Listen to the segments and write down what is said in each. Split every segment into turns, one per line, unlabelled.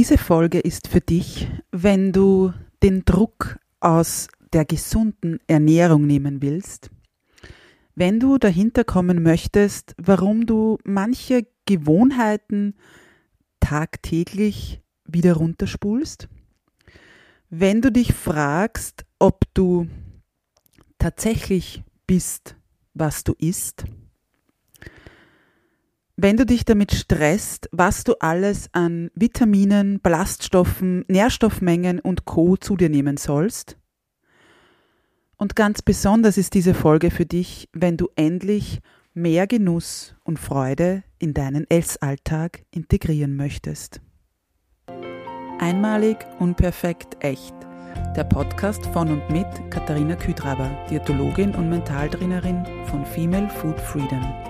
Diese Folge ist für dich, wenn du den Druck aus der gesunden Ernährung nehmen willst, wenn du dahinter kommen möchtest, warum du manche Gewohnheiten tagtäglich wieder runterspulst, wenn du dich fragst, ob du tatsächlich bist, was du isst, wenn du dich damit stresst, was du alles an Vitaminen, Ballaststoffen, Nährstoffmengen und Co zu dir nehmen sollst. Und ganz besonders ist diese Folge für dich, wenn du endlich mehr Genuss und Freude in deinen Essalltag integrieren möchtest. Einmalig, unperfekt, echt. Der Podcast von und mit Katharina Küdraber, Diätologin und Mentaltrainerin von Female Food Freedom.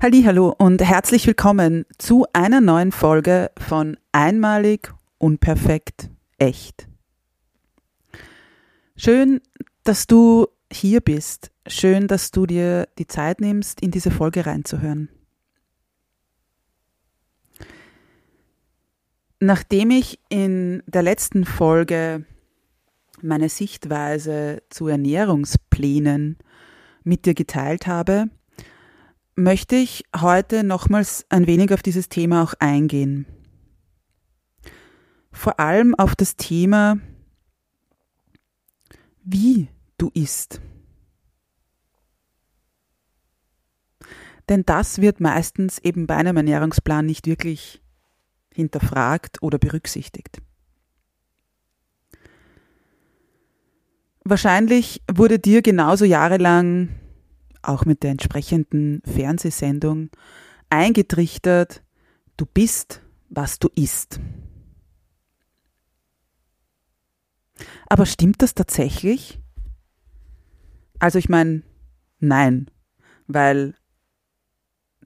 Hallo und herzlich willkommen zu einer neuen Folge von Einmalig, unperfekt, echt. Schön, dass du hier bist. Schön, dass du dir die Zeit nimmst, in diese Folge reinzuhören. Nachdem ich in der letzten Folge meine Sichtweise zu Ernährungsplänen mit dir geteilt habe, möchte ich heute nochmals ein wenig auf dieses Thema auch eingehen. Vor allem auf das Thema, wie du isst. Denn das wird meistens eben bei einem Ernährungsplan nicht wirklich hinterfragt oder berücksichtigt. Wahrscheinlich wurde dir genauso jahrelang auch mit der entsprechenden Fernsehsendung, eingetrichtert, du bist, was du isst. Aber stimmt das tatsächlich? Also ich meine, nein, weil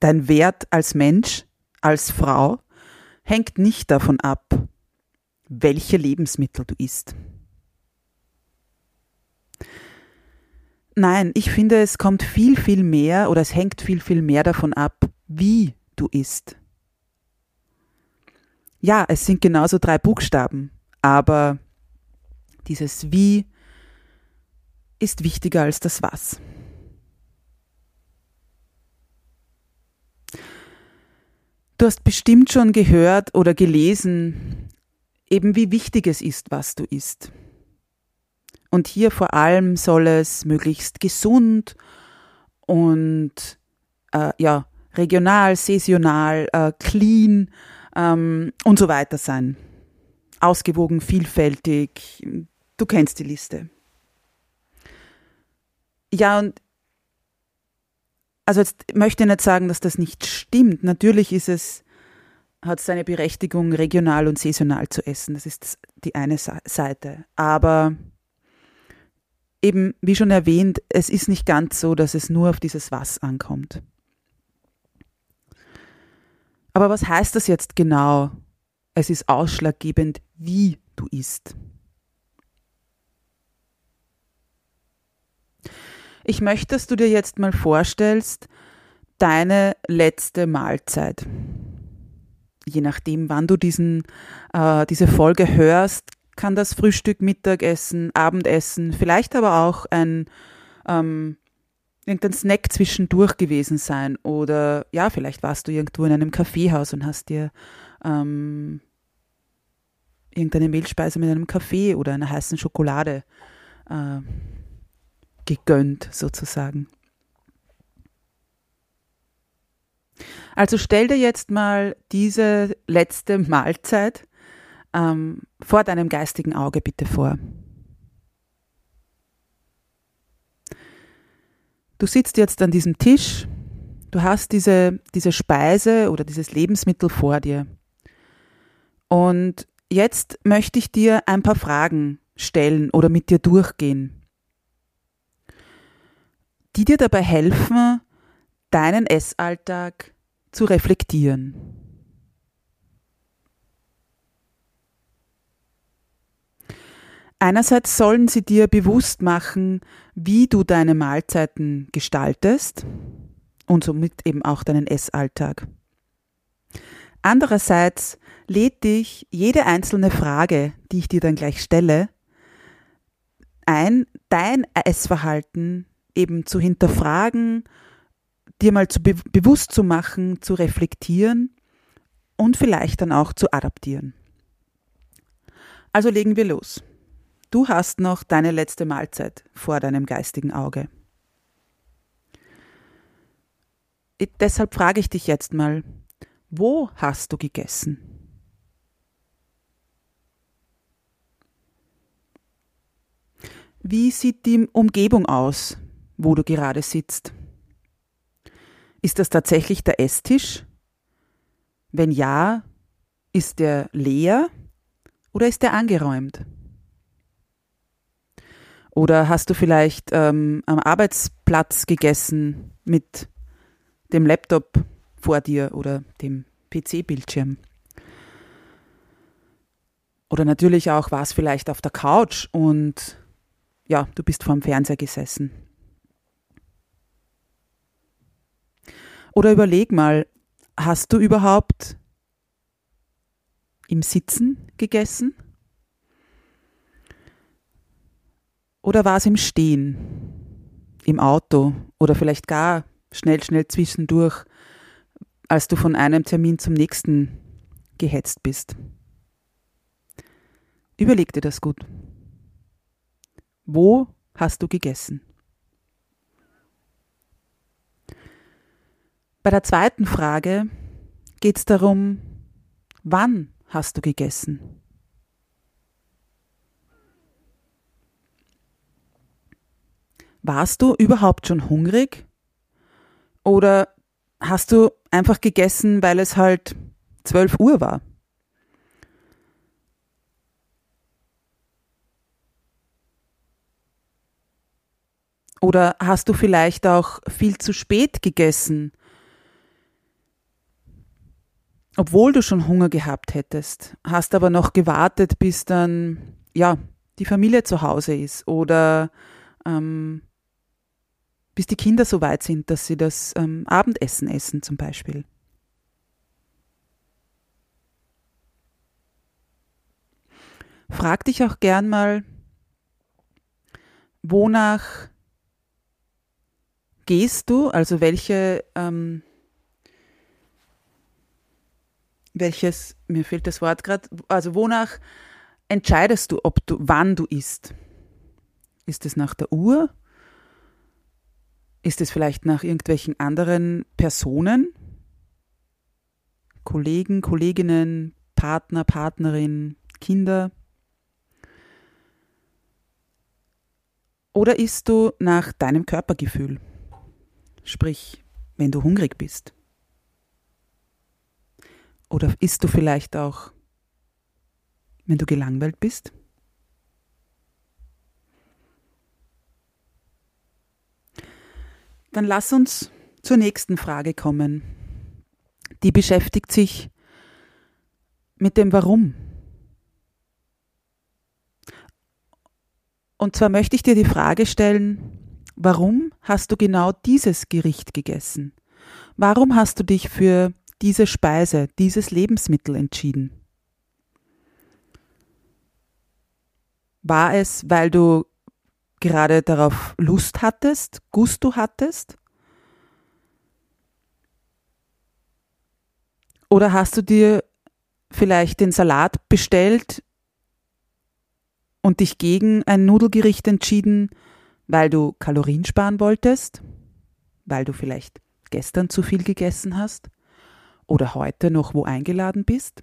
dein Wert als Mensch, als Frau, hängt nicht davon ab, welche Lebensmittel du isst. Nein, ich finde, es kommt viel, viel mehr oder es hängt viel, viel mehr davon ab, wie du isst. Ja, es sind genauso drei Buchstaben, aber dieses Wie ist wichtiger als das Was. Du hast bestimmt schon gehört oder gelesen, eben wie wichtig es ist, was du isst. Und hier vor allem soll es möglichst gesund und äh, ja, regional, saisonal, äh, clean ähm, und so weiter sein. Ausgewogen, vielfältig. Du kennst die Liste. Ja, und also jetzt möchte ich nicht sagen, dass das nicht stimmt. Natürlich ist es, hat es seine Berechtigung, regional und saisonal zu essen. Das ist die eine Seite. Aber eben, wie schon erwähnt, es ist nicht ganz so, dass es nur auf dieses Was ankommt. Aber was heißt das jetzt genau? Es ist ausschlaggebend, wie du isst. Ich möchte, dass du dir jetzt mal vorstellst, deine letzte Mahlzeit. Je nachdem, wann du diesen, äh, diese Folge hörst, kann das Frühstück, Mittagessen, Abendessen, vielleicht aber auch ein ähm, irgendein Snack zwischendurch gewesen sein. Oder ja, vielleicht warst du irgendwo in einem Kaffeehaus und hast dir ähm, irgendeine Mehlspeise mit einem Kaffee oder einer heißen Schokolade äh, gegönnt sozusagen. Also stell dir jetzt mal diese letzte Mahlzeit ähm, vor deinem geistigen Auge bitte vor. Du sitzt jetzt an diesem Tisch, du hast diese, diese Speise oder dieses Lebensmittel vor dir. Und jetzt möchte ich dir ein paar Fragen stellen oder mit dir durchgehen, die dir dabei helfen, deinen Essalltag zu reflektieren. Einerseits sollen sie dir bewusst machen, wie du deine Mahlzeiten gestaltest und somit eben auch deinen Essalltag. Andererseits lädt dich jede einzelne Frage, die ich dir dann gleich stelle, ein, dein Essverhalten eben zu hinterfragen, dir mal zu be bewusst zu machen, zu reflektieren und vielleicht dann auch zu adaptieren. Also legen wir los. Du hast noch deine letzte Mahlzeit vor deinem geistigen Auge. Deshalb frage ich dich jetzt mal, wo hast du gegessen? Wie sieht die Umgebung aus, wo du gerade sitzt? Ist das tatsächlich der Esstisch? Wenn ja, ist der leer oder ist er angeräumt? Oder hast du vielleicht ähm, am Arbeitsplatz gegessen mit dem Laptop vor dir oder dem PC-Bildschirm? Oder natürlich auch war es vielleicht auf der Couch und ja, du bist vorm Fernseher gesessen. Oder überleg mal, hast du überhaupt im Sitzen gegessen? Oder war es im Stehen, im Auto oder vielleicht gar schnell, schnell zwischendurch, als du von einem Termin zum nächsten gehetzt bist? Überleg dir das gut. Wo hast du gegessen? Bei der zweiten Frage geht es darum, wann hast du gegessen? Warst du überhaupt schon hungrig? Oder hast du einfach gegessen, weil es halt 12 Uhr war? Oder hast du vielleicht auch viel zu spät gegessen, obwohl du schon Hunger gehabt hättest, hast aber noch gewartet, bis dann ja die Familie zu Hause ist oder ähm, bis die Kinder so weit sind, dass sie das ähm, Abendessen essen zum Beispiel. Frag dich auch gern mal, wonach gehst du, also welche, ähm, welches, mir fehlt das Wort gerade, also wonach entscheidest du, ob du, wann du isst? Ist es nach der Uhr ist es vielleicht nach irgendwelchen anderen Personen? Kollegen, Kolleginnen, Partner, Partnerin, Kinder? Oder isst du nach deinem Körpergefühl? Sprich, wenn du hungrig bist. Oder isst du vielleicht auch, wenn du gelangweilt bist? Dann lass uns zur nächsten Frage kommen. Die beschäftigt sich mit dem Warum. Und zwar möchte ich dir die Frage stellen, warum hast du genau dieses Gericht gegessen? Warum hast du dich für diese Speise, dieses Lebensmittel entschieden? War es, weil du gerade darauf Lust hattest, Gusto hattest? Oder hast du dir vielleicht den Salat bestellt und dich gegen ein Nudelgericht entschieden, Weil du Kalorien sparen wolltest? Weil du vielleicht gestern zu viel gegessen hast? Oder heute noch wo eingeladen bist?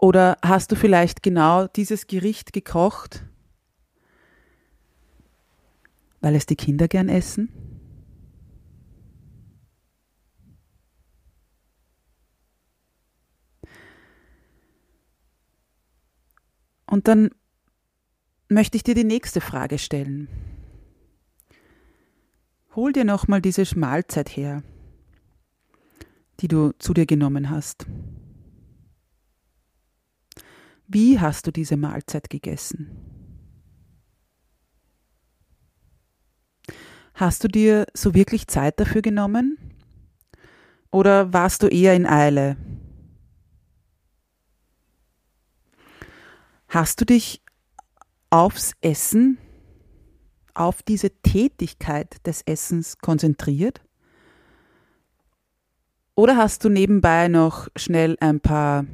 Oder hast du vielleicht genau dieses Gericht gekocht, weil es die Kinder gern essen? Und dann möchte ich dir die nächste Frage stellen. Hol dir nochmal diese Mahlzeit her, die du zu dir genommen hast. Wie hast du diese Mahlzeit gegessen? Hast du dir so wirklich Zeit dafür genommen? Oder warst du eher in Eile? Hast du dich aufs Essen, auf diese Tätigkeit des Essens konzentriert? Oder hast du nebenbei noch schnell ein paar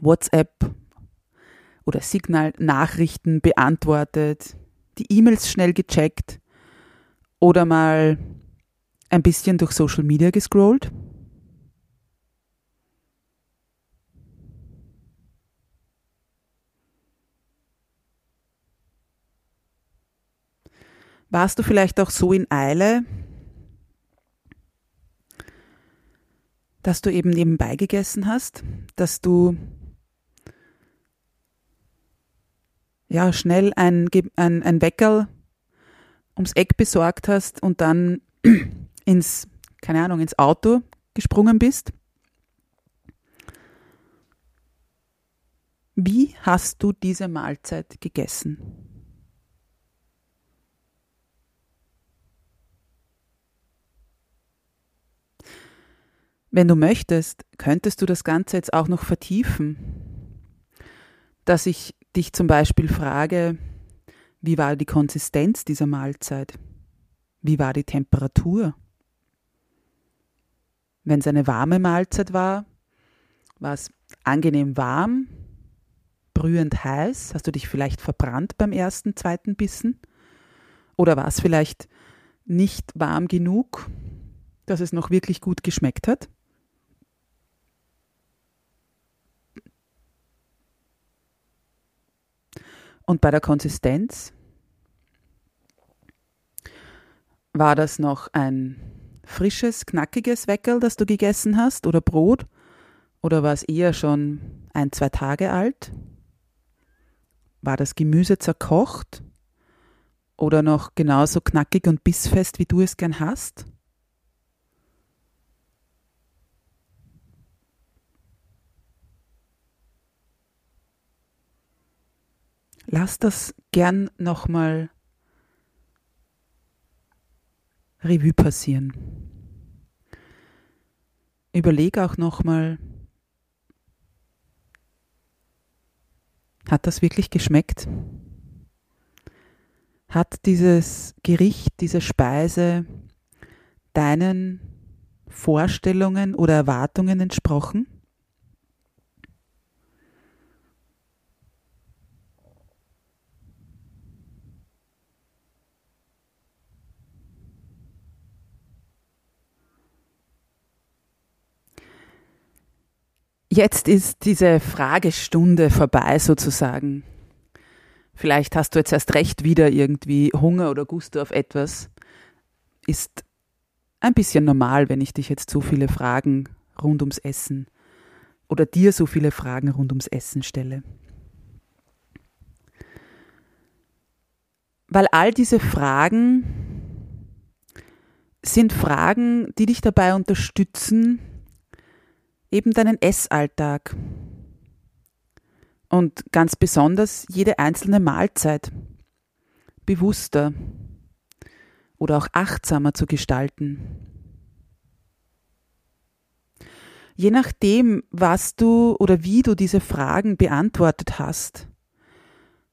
WhatsApp oder Signal-Nachrichten beantwortet, die E-Mails schnell gecheckt oder mal ein bisschen durch Social Media gescrollt? Warst du vielleicht auch so in Eile, dass du eben nebenbei gegessen hast, dass du ja, schnell ein, ein, ein Weckerl ums Eck besorgt hast und dann ins, keine Ahnung, ins Auto gesprungen bist? Wie hast du diese Mahlzeit gegessen? Wenn du möchtest, könntest du das Ganze jetzt auch noch vertiefen, dass ich dich zum Beispiel frage, wie war die Konsistenz dieser Mahlzeit? Wie war die Temperatur? Wenn es eine warme Mahlzeit war, war es angenehm warm, brühend heiß? Hast du dich vielleicht verbrannt beim ersten, zweiten Bissen? Oder war es vielleicht nicht warm genug, dass es noch wirklich gut geschmeckt hat? Und bei der Konsistenz war das noch ein frisches, knackiges Weckerl, das du gegessen hast oder Brot? Oder war es eher schon ein, zwei Tage alt? War das Gemüse zerkocht? Oder noch genauso knackig und bissfest, wie du es gern hast? Lass das gern nochmal Revue passieren. Überleg auch nochmal, hat das wirklich geschmeckt? Hat dieses Gericht, diese Speise deinen Vorstellungen oder Erwartungen entsprochen? Jetzt ist diese Fragestunde vorbei sozusagen. Vielleicht hast du jetzt erst recht wieder irgendwie Hunger oder Gusto auf etwas. Ist ein bisschen normal, wenn ich dich jetzt so viele Fragen rund ums Essen oder dir so viele Fragen rund ums Essen stelle. Weil all diese Fragen sind Fragen, die dich dabei unterstützen, eben deinen Essalltag und ganz besonders jede einzelne Mahlzeit bewusster oder auch achtsamer zu gestalten. Je nachdem, was du oder wie du diese Fragen beantwortet hast,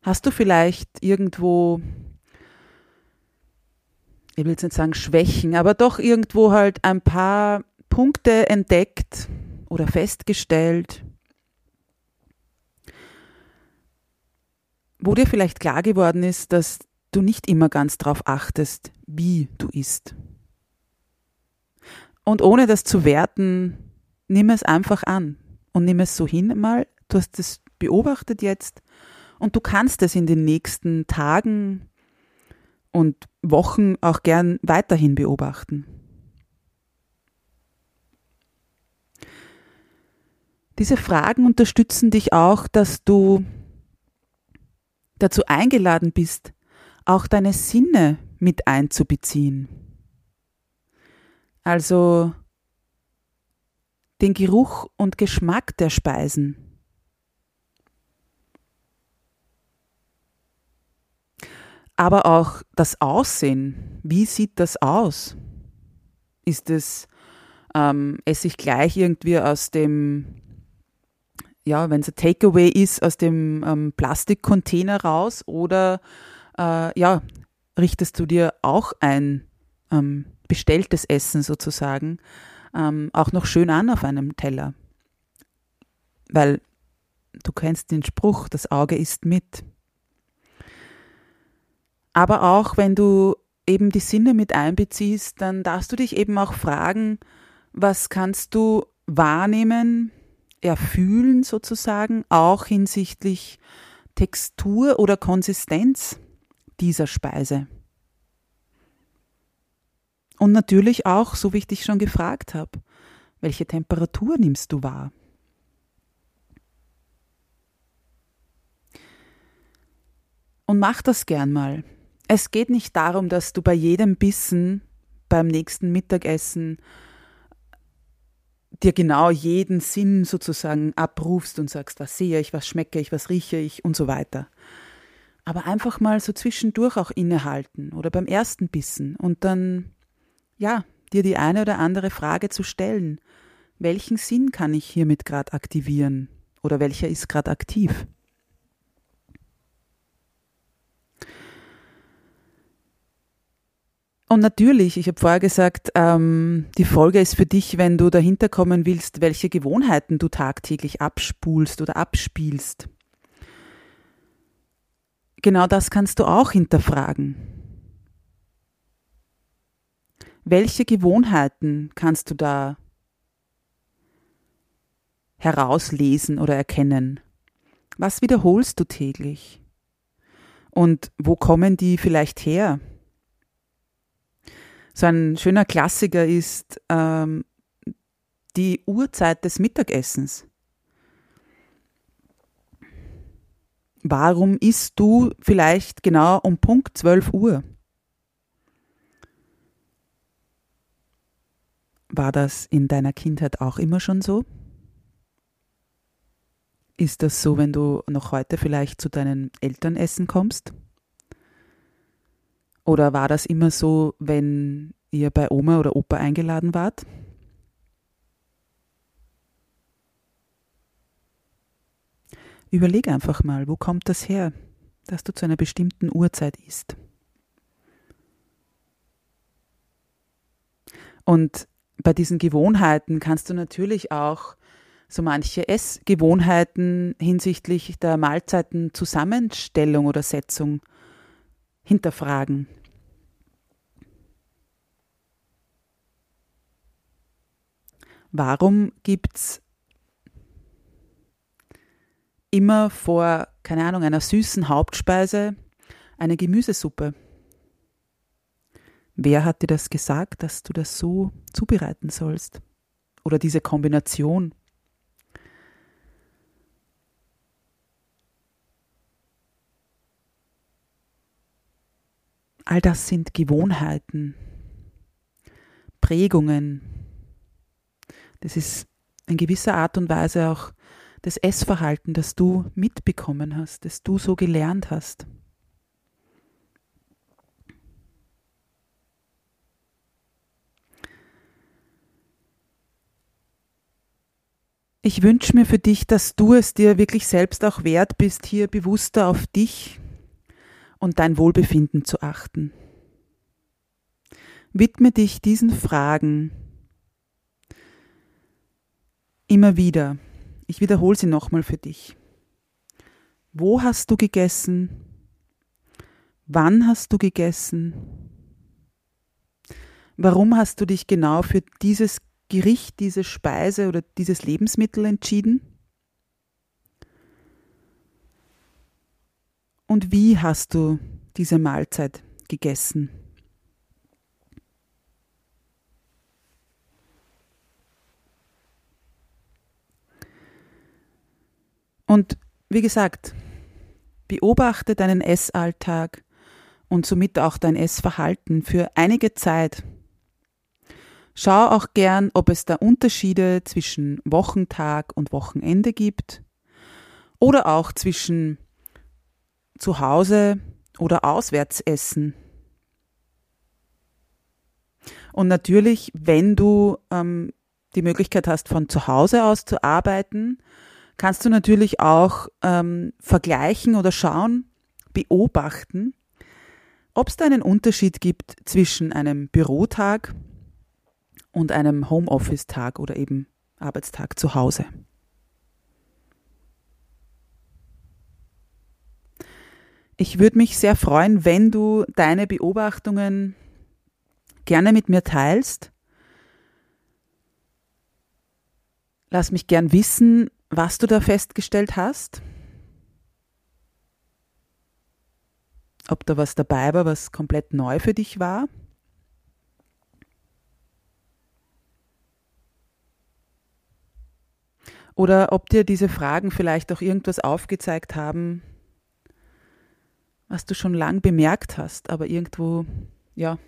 hast du vielleicht irgendwo, ich will jetzt nicht sagen Schwächen, aber doch irgendwo halt ein paar Punkte entdeckt, oder festgestellt, wo dir vielleicht klar geworden ist, dass du nicht immer ganz darauf achtest, wie du isst. Und ohne das zu werten, nimm es einfach an und nimm es so hin mal, du hast es beobachtet jetzt und du kannst es in den nächsten Tagen und Wochen auch gern weiterhin beobachten. Diese Fragen unterstützen dich auch, dass du dazu eingeladen bist, auch deine Sinne mit einzubeziehen. Also den Geruch und Geschmack der Speisen. Aber auch das Aussehen. Wie sieht das aus? Ist es, ähm, esse ich gleich irgendwie aus dem ja, wenn es ein Takeaway ist, aus dem ähm, Plastikcontainer raus oder äh, ja, richtest du dir auch ein ähm, bestelltes Essen sozusagen ähm, auch noch schön an auf einem Teller. Weil du kennst den Spruch, das Auge isst mit. Aber auch wenn du eben die Sinne mit einbeziehst, dann darfst du dich eben auch fragen, was kannst du wahrnehmen, erfühlen sozusagen, auch hinsichtlich Textur oder Konsistenz dieser Speise. Und natürlich auch, so wie ich dich schon gefragt habe, welche Temperatur nimmst du wahr? Und mach das gern mal. Es geht nicht darum, dass du bei jedem Bissen beim nächsten Mittagessen dir genau jeden Sinn sozusagen abrufst und sagst, was sehe ich, was schmecke ich, was rieche ich und so weiter. Aber einfach mal so zwischendurch auch innehalten oder beim ersten Bissen und dann, ja, dir die eine oder andere Frage zu stellen. Welchen Sinn kann ich hiermit gerade aktivieren oder welcher ist gerade aktiv? Und natürlich, ich habe vorher gesagt, ähm, die Folge ist für dich, wenn du dahinter kommen willst, welche Gewohnheiten du tagtäglich abspulst oder abspielst. Genau das kannst du auch hinterfragen. Welche Gewohnheiten kannst du da herauslesen oder erkennen? Was wiederholst du täglich? Und wo kommen die vielleicht her? So ein schöner Klassiker ist ähm, die Uhrzeit des Mittagessens. Warum isst du vielleicht genau um Punkt 12 Uhr? War das in deiner Kindheit auch immer schon so? Ist das so, wenn du noch heute vielleicht zu deinen Eltern essen kommst? Oder war das immer so, wenn ihr bei Oma oder Opa eingeladen wart? Überleg einfach mal, wo kommt das her, dass du zu einer bestimmten Uhrzeit isst? Und bei diesen Gewohnheiten kannst du natürlich auch so manche Essgewohnheiten hinsichtlich der Mahlzeitenzusammenstellung oder Setzung hinterfragen. Warum gibt es immer vor, keine Ahnung, einer süßen Hauptspeise eine Gemüsesuppe? Wer hat dir das gesagt, dass du das so zubereiten sollst? Oder diese Kombination? All das sind Gewohnheiten, Prägungen, das ist in gewisser Art und Weise auch das Essverhalten, das du mitbekommen hast, das du so gelernt hast. Ich wünsche mir für dich, dass du es dir wirklich selbst auch wert bist, hier bewusster auf dich und dein Wohlbefinden zu achten. Widme dich diesen Fragen Immer wieder. Ich wiederhole sie nochmal für dich. Wo hast du gegessen? Wann hast du gegessen? Warum hast du dich genau für dieses Gericht, diese Speise oder dieses Lebensmittel entschieden? Und wie hast du diese Mahlzeit gegessen? Und wie gesagt, beobachte deinen Essalltag und somit auch dein Essverhalten für einige Zeit. Schau auch gern, ob es da Unterschiede zwischen Wochentag und Wochenende gibt oder auch zwischen zu Hause oder auswärts essen. Und natürlich, wenn du ähm, die Möglichkeit hast, von zu Hause aus zu arbeiten, kannst du natürlich auch ähm, vergleichen oder schauen, beobachten, ob es da einen Unterschied gibt zwischen einem Bürotag und einem Homeoffice-Tag oder eben Arbeitstag zu Hause. Ich würde mich sehr freuen, wenn du deine Beobachtungen gerne mit mir teilst. Lass mich gern wissen, was du da festgestellt hast. Ob da was dabei war, was komplett neu für dich war. Oder ob dir diese Fragen vielleicht auch irgendwas aufgezeigt haben, was du schon lang bemerkt hast, aber irgendwo, ja,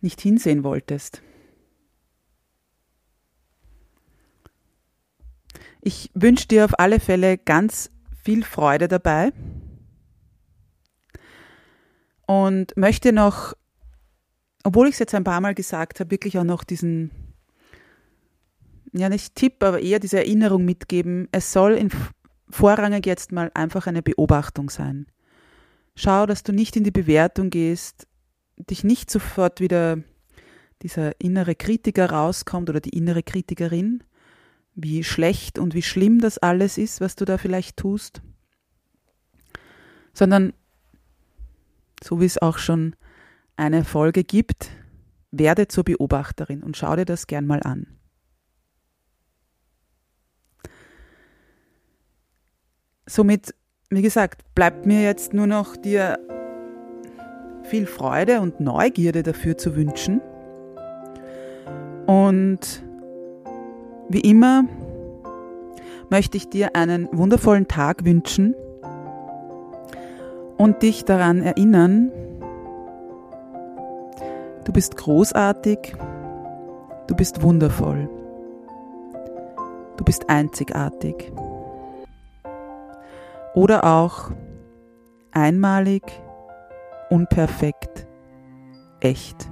nicht hinsehen wolltest. Ich wünsche dir auf alle Fälle ganz viel Freude dabei und möchte noch, obwohl ich es jetzt ein paar Mal gesagt habe, wirklich auch noch diesen, ja nicht Tipp, aber eher diese Erinnerung mitgeben. Es soll in vorrangig jetzt mal einfach eine Beobachtung sein. Schau, dass du nicht in die Bewertung gehst, dich nicht sofort wieder dieser innere Kritiker rauskommt oder die innere Kritikerin, wie schlecht und wie schlimm das alles ist, was du da vielleicht tust, sondern so wie es auch schon eine Folge gibt, werde zur Beobachterin und schau dir das gern mal an. Somit, wie gesagt, bleibt mir jetzt nur noch dir viel Freude und Neugierde dafür zu wünschen. Und wie immer möchte ich dir einen wundervollen Tag wünschen und dich daran erinnern, du bist großartig, du bist wundervoll, du bist einzigartig oder auch einmalig, unperfekt, echt.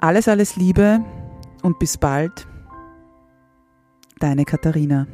Alles, alles Liebe und bis bald, deine Katharina.